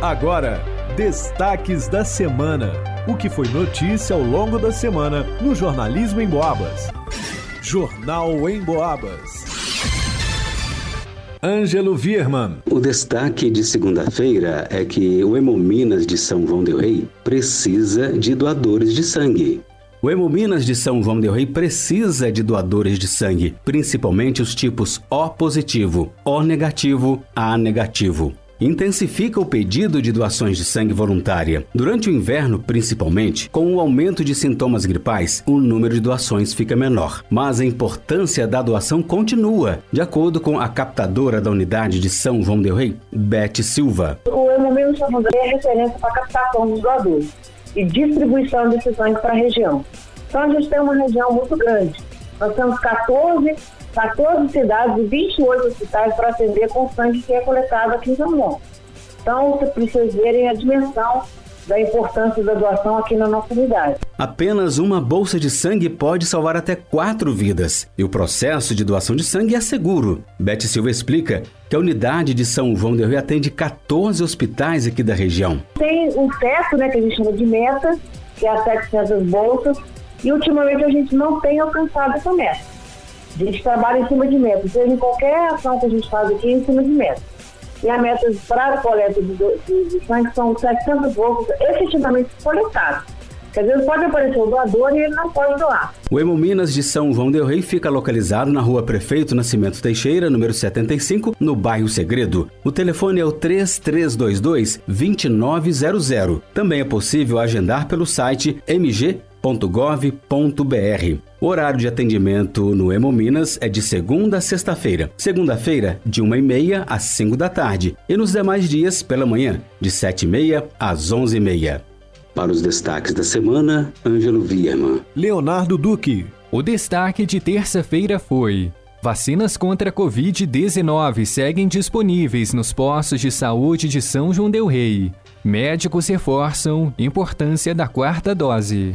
Agora, destaques da semana. O que foi notícia ao longo da semana no Jornalismo em Boabas. Jornal em Boabas. Ângelo Vierman. O destaque de segunda-feira é que o Hemominas de São João del Rei precisa de doadores de sangue. O Hemominas de São João del Rei precisa de doadores de sangue, principalmente os tipos O positivo, O negativo, A negativo intensifica o pedido de doações de sangue voluntária. Durante o inverno, principalmente, com o aumento de sintomas gripais, o número de doações fica menor. Mas a importância da doação continua, de acordo com a captadora da unidade de São João del Rei, Beth Silva. O Hemomil São João del Rei é referência para a captação dos doadores e distribuição desse sangue para a região. Então a gente tem uma região muito grande. Nós temos 14 14 cidades e 28 hospitais para atender com sangue que é coletado aqui em São João. Então, vocês precisam verem a dimensão da importância da doação aqui na nossa unidade. Apenas uma bolsa de sangue pode salvar até quatro vidas. E o processo de doação de sangue é seguro. Beth Silva explica que a unidade de São João del Rio atende 14 hospitais aqui da região. Tem um teto, né, que a gente chama de meta, que é as 700 bolsas, e ultimamente a gente não tem alcançado essa meta. A gente trabalha em cima de metas, seja em qualquer ação que a gente faz aqui, em cima de metas. E a meta para a coleta de, de, de sangue são 700 bolsas efetivamente coletados. Quer dizer, pode aparecer o doador e ele não pode doar. O Hemominas de São João del Rei fica localizado na rua Prefeito Nascimento Teixeira, número 75, no bairro Segredo. O telefone é o 3322-2900. Também é possível agendar pelo site mg www.gov.br. O horário de atendimento no Hemominas é de segunda a sexta-feira. Segunda-feira, de 1h30 às 5 da tarde. E nos demais dias, pela manhã, de 7h30 às 11h30. Para os destaques da semana, Ângelo Vierman. Leonardo Duque. O destaque de terça-feira foi: Vacinas contra a Covid-19 seguem disponíveis nos postos de saúde de São João Del Rei. Médicos reforçam importância da quarta dose.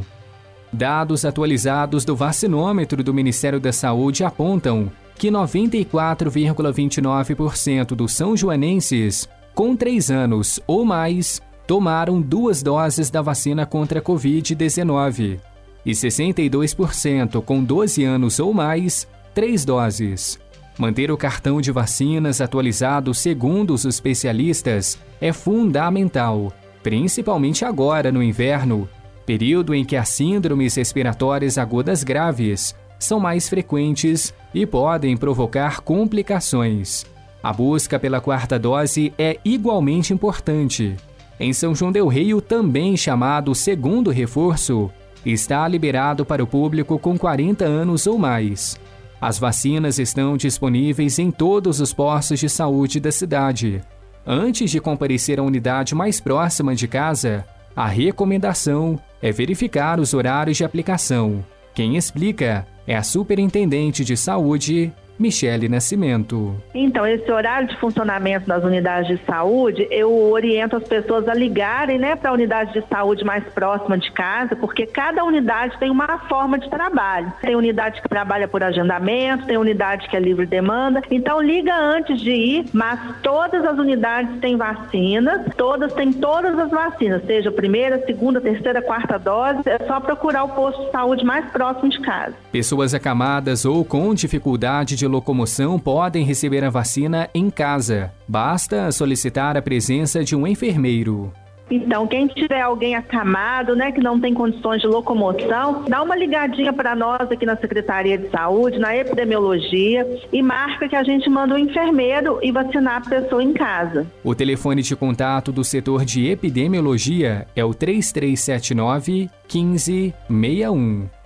Dados atualizados do vacinômetro do Ministério da Saúde apontam que 94,29% dos são joanenses com 3 anos ou mais tomaram duas doses da vacina contra a Covid-19 e 62% com 12 anos ou mais, três doses. Manter o cartão de vacinas atualizado segundo os especialistas é fundamental, principalmente agora no inverno, período em que as síndromes respiratórias agudas graves são mais frequentes e podem provocar complicações. A busca pela quarta dose é igualmente importante. Em São João Del Rei, também chamado segundo reforço, está liberado para o público com 40 anos ou mais. As vacinas estão disponíveis em todos os postos de saúde da cidade. Antes de comparecer à unidade mais próxima de casa, a recomendação é verificar os horários de aplicação. Quem explica é a Superintendente de Saúde, Michele Nascimento. Então, esse horário de funcionamento das unidades de saúde, eu oriento as pessoas a ligarem né, para a unidade de saúde mais próxima de casa, porque cada unidade tem uma forma de trabalho. Tem unidade que trabalha por agendamento, tem unidade que é livre demanda. Então, liga antes de ir, mas todas as unidades têm vacinas, todas têm todas as vacinas, seja primeira, segunda, terceira, quarta dose, é só procurar o posto de saúde mais próximo de casa. Pessoas acamadas ou com dificuldade de de locomoção podem receber a vacina em casa. Basta solicitar a presença de um enfermeiro. Então, quem tiver alguém acamado, né, que não tem condições de locomoção, dá uma ligadinha para nós aqui na Secretaria de Saúde, na epidemiologia, e marca que a gente manda o um enfermeiro e vacinar a pessoa em casa. O telefone de contato do setor de epidemiologia é o 3379 1561.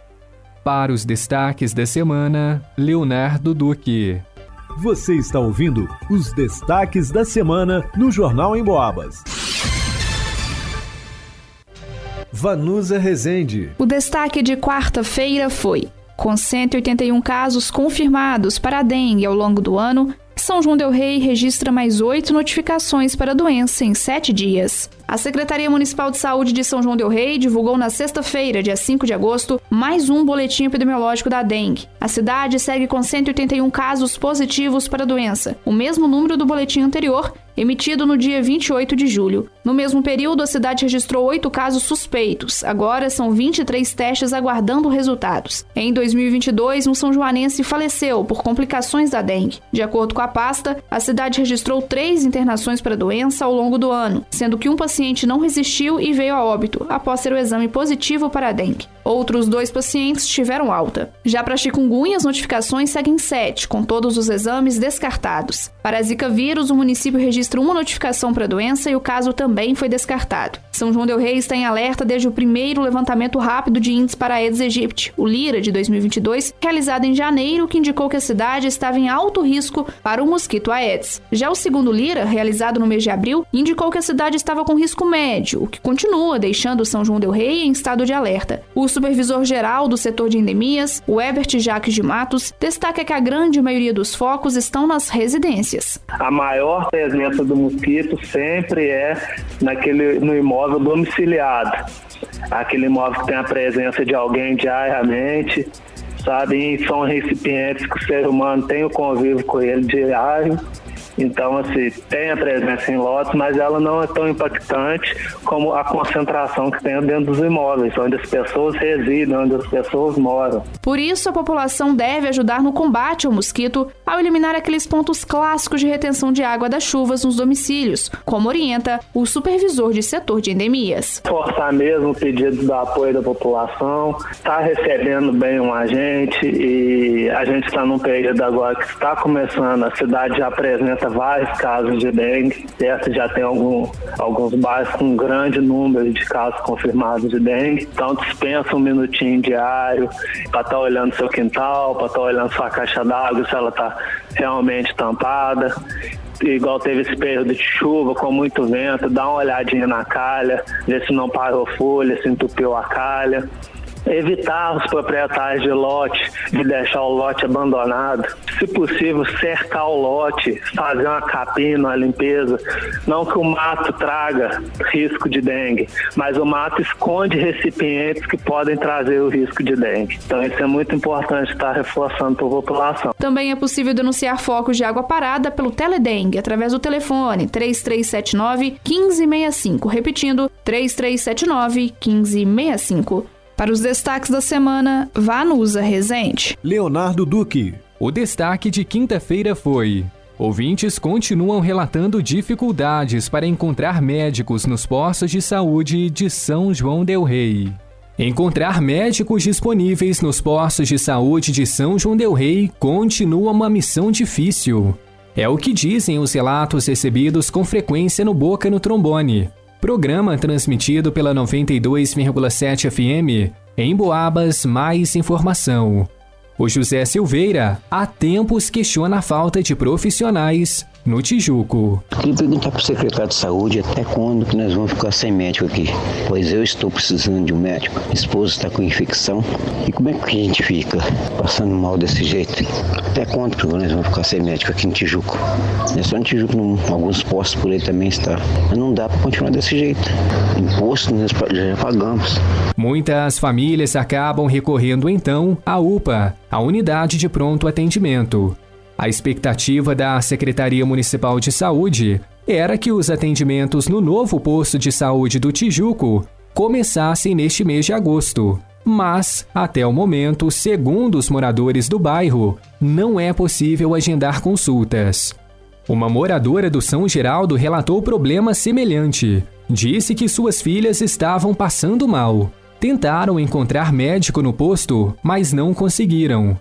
Para os destaques da semana, Leonardo Duque. Você está ouvindo os destaques da semana no Jornal em Boabas. Vanusa Rezende. O destaque de quarta-feira foi: com 181 casos confirmados para a dengue ao longo do ano, São João Del Rei registra mais oito notificações para a doença em sete dias. A Secretaria Municipal de Saúde de São João del Rei divulgou na sexta-feira, dia 5 de agosto, mais um boletim epidemiológico da dengue. A cidade segue com 181 casos positivos para a doença, o mesmo número do boletim anterior emitido no dia 28 de julho. No mesmo período, a cidade registrou oito casos suspeitos. Agora são 23 testes aguardando resultados. Em 2022, um são joanense faleceu por complicações da dengue. De acordo com a pasta, a cidade registrou três internações para a doença ao longo do ano, sendo que um paciente não resistiu e veio a óbito após ter o exame positivo para a dengue. Outros dois pacientes tiveram alta. Já para chikungunya, as notificações seguem sete, com todos os exames descartados. Para Zika vírus, o município registra uma notificação para a doença e o caso também foi descartado. São João del Rei está em alerta desde o primeiro levantamento rápido de índice para Aedes aegypti, o LIRA de 2022, realizado em janeiro, que indicou que a cidade estava em alto risco para o mosquito Aedes. Já o segundo LIRA, realizado no mês de abril, indicou que a cidade estava com risco médio, o que continua deixando São João del Rei em estado de alerta. O supervisor-geral do setor de endemias, o Ebert Jacques de Matos, destaca que a grande maioria dos focos estão nas residências. A maior presença do mosquito sempre é naquele, no imóvel domiciliado. Aquele imóvel que tem a presença de alguém diariamente, sabe? E são recipientes que o ser humano tem o convívio com ele diário então, assim, tem a presença em lotes, mas ela não é tão impactante como a concentração que tem dentro dos imóveis, onde as pessoas residem, onde as pessoas moram. Por isso, a população deve ajudar no combate ao mosquito ao eliminar aqueles pontos clássicos de retenção de água das chuvas nos domicílios, como orienta o supervisor de setor de endemias. Forçar mesmo o pedido do apoio da população, está recebendo bem um agente e a gente está num período agora que está começando, a cidade já apresenta vários casos de dengue. Perto já tem algum, alguns bairros com um grande número de casos confirmados de dengue. Então dispensa um minutinho diário para estar tá olhando seu quintal, para estar tá olhando sua caixa d'água, se ela está realmente tampada igual teve esse período de chuva com muito vento, dá uma olhadinha na calha, ver se não parou folha, se entupiu a calha evitar os proprietários de lote de deixar o lote abandonado, se possível cercar o lote, fazer uma capina, uma limpeza, não que o mato traga risco de dengue, mas o mato esconde recipientes que podem trazer o risco de dengue. Então isso é muito importante estar reforçando para a população. Também é possível denunciar focos de água parada pelo Teledengue através do telefone 3379 1565, repetindo 3379 1565. Para os destaques da semana, Vanusa Rezende. Leonardo Duque. O destaque de quinta-feira foi: Ouvintes continuam relatando dificuldades para encontrar médicos nos postos de saúde de São João Del Rei. Encontrar médicos disponíveis nos postos de saúde de São João Del Rei continua uma missão difícil. É o que dizem os relatos recebidos com frequência no Boca no Trombone. Programa transmitido pela 92,7 FM. Em Boabas, mais informação. O José Silveira há tempos questiona a falta de profissionais no Tijuco. Queria perguntar para o secretário de saúde até quando que nós vamos ficar sem médico aqui, pois eu estou precisando de um médico, minha esposa está com infecção e como é que a gente fica passando mal desse jeito? Até quando que nós vamos ficar sem médico aqui no Tijuco? Não é só no Tijuco, não, alguns postos por aí também está, mas não dá para continuar desse jeito. Imposto nós já pagamos. Muitas famílias acabam recorrendo então à UPA, a unidade de pronto atendimento. A expectativa da Secretaria Municipal de Saúde era que os atendimentos no novo posto de saúde do Tijuco começassem neste mês de agosto. Mas, até o momento, segundo os moradores do bairro, não é possível agendar consultas. Uma moradora do São Geraldo relatou problema semelhante. Disse que suas filhas estavam passando mal. Tentaram encontrar médico no posto, mas não conseguiram.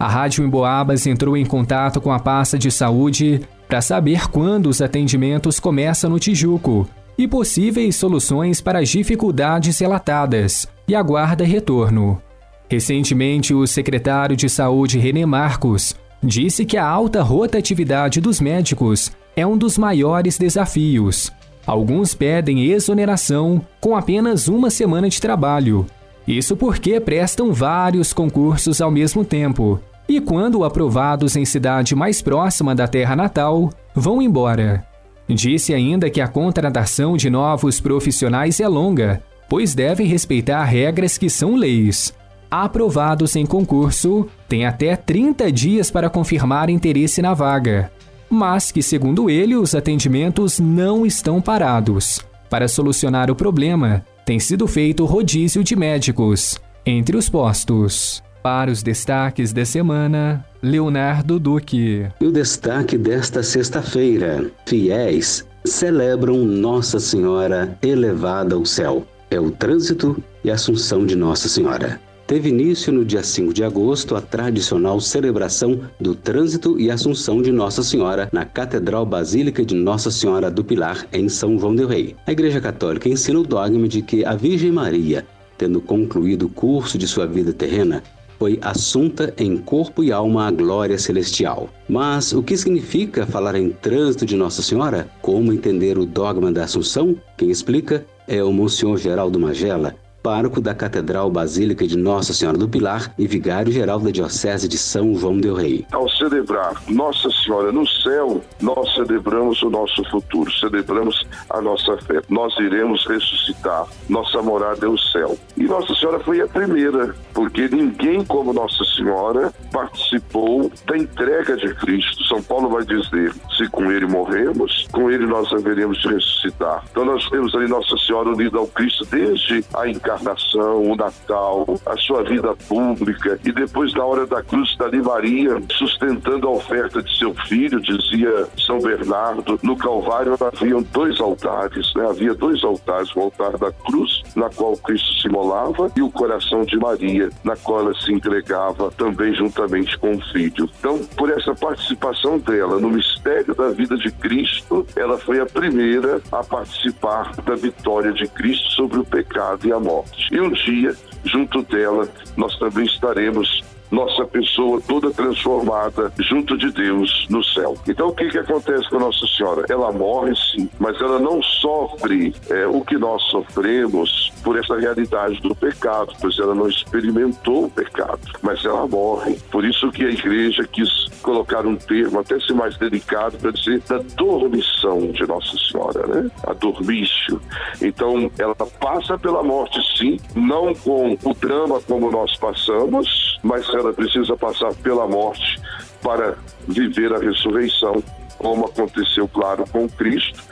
A Rádio Emboabas entrou em contato com a pasta de saúde para saber quando os atendimentos começam no Tijuco e possíveis soluções para as dificuldades relatadas e aguarda retorno. Recentemente, o secretário de Saúde René Marcos disse que a alta rotatividade dos médicos é um dos maiores desafios. Alguns pedem exoneração com apenas uma semana de trabalho. Isso porque prestam vários concursos ao mesmo tempo e, quando aprovados em cidade mais próxima da terra natal, vão embora. Disse ainda que a contratação de novos profissionais é longa, pois devem respeitar regras que são leis. Aprovados em concurso, têm até 30 dias para confirmar interesse na vaga, mas que, segundo ele, os atendimentos não estão parados. Para solucionar o problema, tem sido feito rodízio de médicos entre os postos. Para os destaques da semana, Leonardo Duque. E o destaque desta sexta-feira: fiéis celebram Nossa Senhora elevada ao céu. É o trânsito e Assunção de Nossa Senhora. Teve início no dia 5 de agosto a tradicional celebração do Trânsito e Assunção de Nossa Senhora na Catedral Basílica de Nossa Senhora do Pilar, em São João del Rei. A Igreja Católica ensina o dogma de que a Virgem Maria, tendo concluído o curso de sua vida terrena, foi assunta em corpo e alma à glória celestial. Mas o que significa falar em trânsito de Nossa Senhora? Como entender o dogma da Assunção? Quem explica é o Monsenhor Geraldo Magela, pároco da Catedral Basílica de Nossa Senhora do Pilar e vigário-geral da Diocese de São João del Rei. Ao celebrar Nossa Senhora no céu, nós celebramos o nosso futuro, celebramos a nossa fé. Nós iremos ressuscitar, nossa morada é o céu. E Nossa Senhora foi a primeira, porque ninguém como Nossa Senhora participou da entrega de Cristo. São Paulo vai dizer: se com ele morremos, com ele nós haveremos de ressuscitar. Então nós temos ali Nossa Senhora unida ao Cristo desde a encarnação encarnação, o Natal, a sua vida pública e depois na hora da cruz está ali Maria sustentando a oferta de seu filho, dizia São Bernardo. No Calvário haviam dois altares, né? havia dois altares, o altar da cruz, na qual Cristo se molava, e o coração de Maria, na qual ela se entregava também juntamente com o filho. Então, por essa participação dela no mistério da vida de Cristo, ela foi a primeira a participar da vitória de Cristo sobre o pecado e a morte E um dia, junto dela, nós também estaremos nossa pessoa toda transformada junto de Deus no céu. Então o que que acontece com Nossa Senhora? Ela morre sim, mas ela não sofre é, o que nós sofremos por essa realidade do pecado, pois ela não experimentou o pecado, mas ela morre. Por isso que a igreja quis colocar um termo até ser mais delicado para dizer da dormição de Nossa Senhora, né? A dormício. Então ela passa pela morte sim, não com o drama como nós passamos, mas ela precisa passar pela morte para viver a ressurreição, como aconteceu, claro, com Cristo,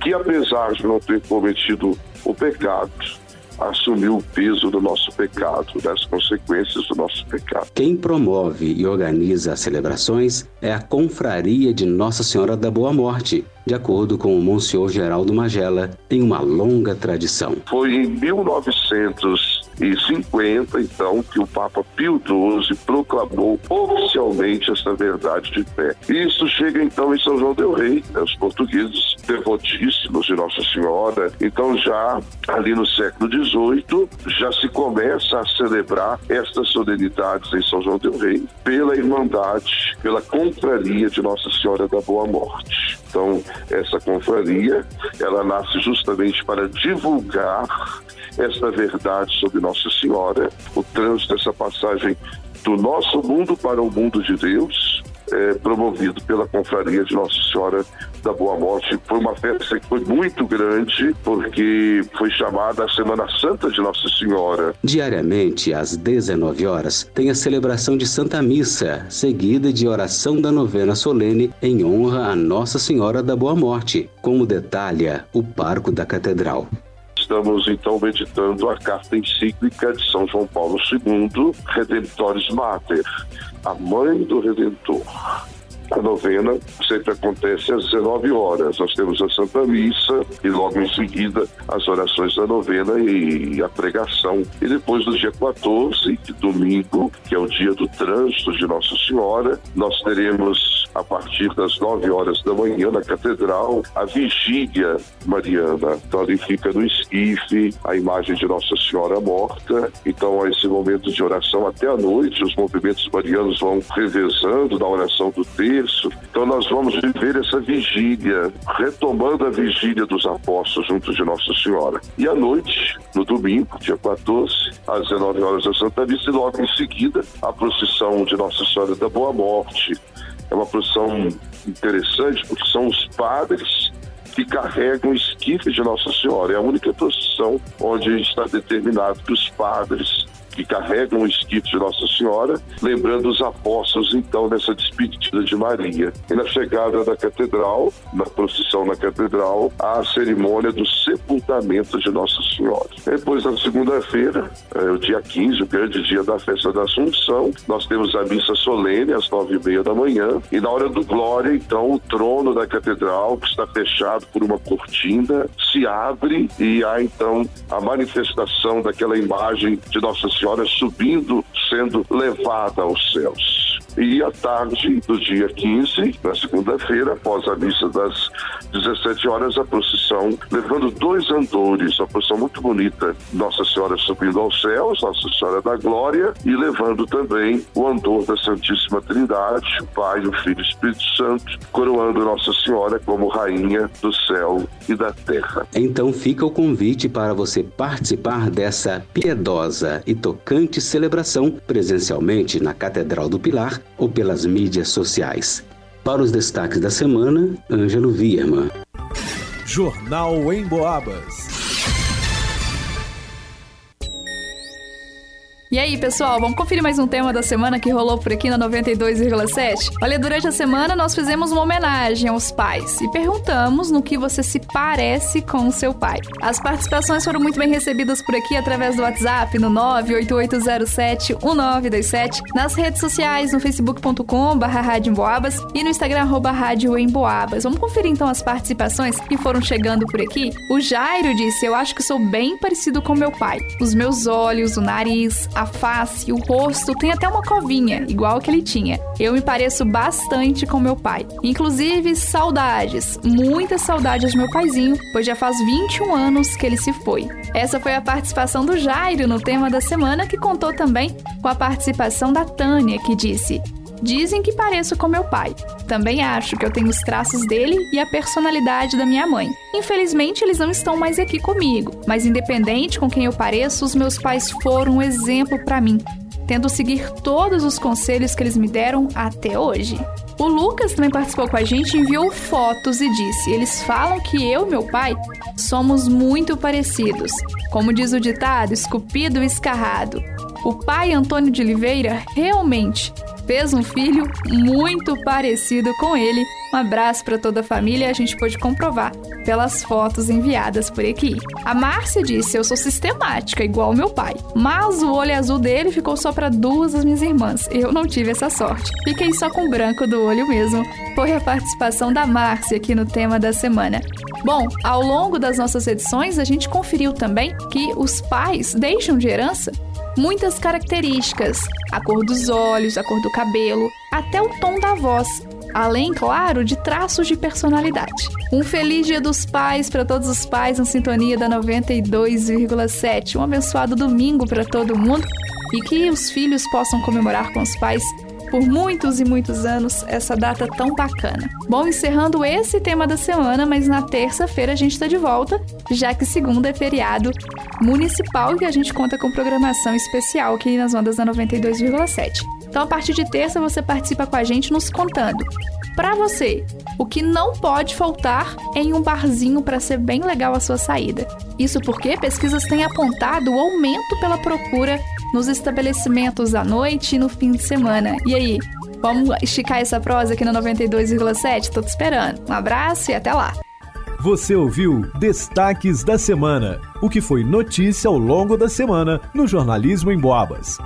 que apesar de não ter cometido o pecado, assumiu o peso do nosso pecado, das consequências do nosso pecado. Quem promove e organiza as celebrações é a Confraria de Nossa Senhora da Boa Morte, de acordo com o Monsenhor Geraldo Magela, tem uma longa tradição. Foi em 1950, então, que o Papa Pio XII proclamou oficialmente essa verdade de fé. Isso chega então em São João del Rei, né, os portugueses devotíssimos de Nossa Senhora. Então, já ali no século XVIII, já se começa a celebrar estas solenidades em São João del Rei pela Irmandade, pela Confraria de Nossa Senhora da Boa Morte. Então, essa confraria, ela nasce justamente para divulgar esta verdade sobre Nossa Senhora, o trânsito dessa passagem do nosso mundo para o mundo de Deus, é, promovido pela Confraria de Nossa Senhora da Boa Morte. Foi uma festa que foi muito grande, porque foi chamada a Semana Santa de Nossa Senhora. Diariamente, às 19 horas, tem a celebração de Santa Missa, seguida de oração da novena solene em honra a Nossa Senhora da Boa Morte, como detalha o Parco da Catedral. Estamos então meditando a carta encíclica de São João Paulo II, Redemptoris Mater, a mãe do Redentor. A novena sempre acontece às 19 horas. Nós temos a Santa Missa e logo em seguida as orações da novena e a pregação. E depois do dia 14, domingo, que é o dia do trânsito de Nossa Senhora, nós teremos a partir das 9 horas da manhã na catedral a vigília mariana. Então ali fica no esquife a imagem de Nossa Senhora morta. Então a esse momento de oração até a noite, os movimentos marianos vão revezando na oração do isso. Então nós vamos viver essa vigília, retomando a vigília dos apóstolos junto de Nossa Senhora. E à noite, no domingo, dia 14, às 19 horas da Santa Missa, e logo em seguida, a procissão de Nossa Senhora da Boa Morte. É uma procissão interessante porque são os padres que carregam esquifes de Nossa Senhora. É a única procissão onde está determinado que os padres que carregam o esquite de Nossa Senhora, lembrando os apóstolos, então, nessa despedida de Maria. E na chegada da catedral, na procissão na catedral, a cerimônia do sepultamento de Nossa Senhora. Depois, na segunda-feira, é, o dia 15, o grande dia da festa da Assunção, nós temos a missa solene às nove e meia da manhã, e na hora do glória, então, o trono da catedral, que está fechado por uma cortina, se abre e há, então, a manifestação daquela imagem de Nossa Senhora Senhora subindo, sendo levada aos céus. E à tarde do dia 15, na segunda-feira, após a missa das 17 horas, a procissão, levando dois andores, uma procissão muito bonita, Nossa Senhora subindo aos céus, Nossa Senhora da Glória, e levando também o andor da Santíssima Trindade, o Pai, o Filho e o Espírito Santo, coroando Nossa Senhora como Rainha do céu e da terra. Então fica o convite para você participar dessa piedosa e tocante celebração presencialmente na Catedral do Pilar ou pelas mídias sociais. Para os destaques da semana, Ângelo Vierman. Jornal em E aí, pessoal, vamos conferir mais um tema da semana que rolou por aqui na 92,7? Olha, durante a semana nós fizemos uma homenagem aos pais e perguntamos no que você se parece com o seu pai. As participações foram muito bem recebidas por aqui através do WhatsApp no 988071927, nas redes sociais no facebook.com Boabas e no Instagram. Vamos conferir então as participações que foram chegando por aqui? O Jairo disse: Eu acho que sou bem parecido com meu pai. Os meus olhos, o nariz, a face, o rosto, tem até uma covinha, igual que ele tinha. Eu me pareço bastante com meu pai. Inclusive, saudades, muitas saudades do meu paizinho, pois já faz 21 anos que ele se foi. Essa foi a participação do Jairo no tema da semana, que contou também com a participação da Tânia, que disse: Dizem que pareço com meu pai. Também acho que eu tenho os traços dele e a personalidade da minha mãe. Infelizmente, eles não estão mais aqui comigo, mas independente com quem eu pareço, os meus pais foram um exemplo para mim, tendo seguir todos os conselhos que eles me deram até hoje. O Lucas também participou com a gente, enviou fotos e disse: Eles falam que eu e meu pai somos muito parecidos. Como diz o ditado, esculpido e escarrado. O pai Antônio de Oliveira realmente fez um filho muito parecido com ele. Um abraço para toda a família, a gente pôde comprovar pelas fotos enviadas por aqui. A Márcia disse: Eu sou sistemática, igual meu pai, mas o olho azul dele ficou só para duas das minhas irmãs. Eu não tive essa sorte. Fiquei só com o branco do olho mesmo. Foi a participação da Márcia aqui no tema da semana. Bom, ao longo das nossas edições, a gente conferiu também que os pais deixam de herança muitas características: a cor dos olhos, a cor do cabelo, até o tom da voz, além, claro, de traços de personalidade. Um feliz Dia dos Pais para todos os pais na sintonia da 92,7. Um abençoado domingo para todo mundo e que os filhos possam comemorar com os pais por muitos e muitos anos essa data tão bacana. Bom, encerrando esse tema da semana, mas na terça-feira a gente está de volta, já que segunda é feriado municipal e a gente conta com programação especial aqui nas ondas da 92,7. Então, a partir de terça, você participa com a gente nos contando. Para você, o que não pode faltar em um barzinho para ser bem legal a sua saída. Isso porque pesquisas têm apontado o aumento pela procura nos estabelecimentos à noite e no fim de semana. E aí, vamos esticar essa prosa aqui no 92,7? Tô te esperando. Um abraço e até lá! Você ouviu Destaques da Semana, o que foi notícia ao longo da semana no Jornalismo em Boabas.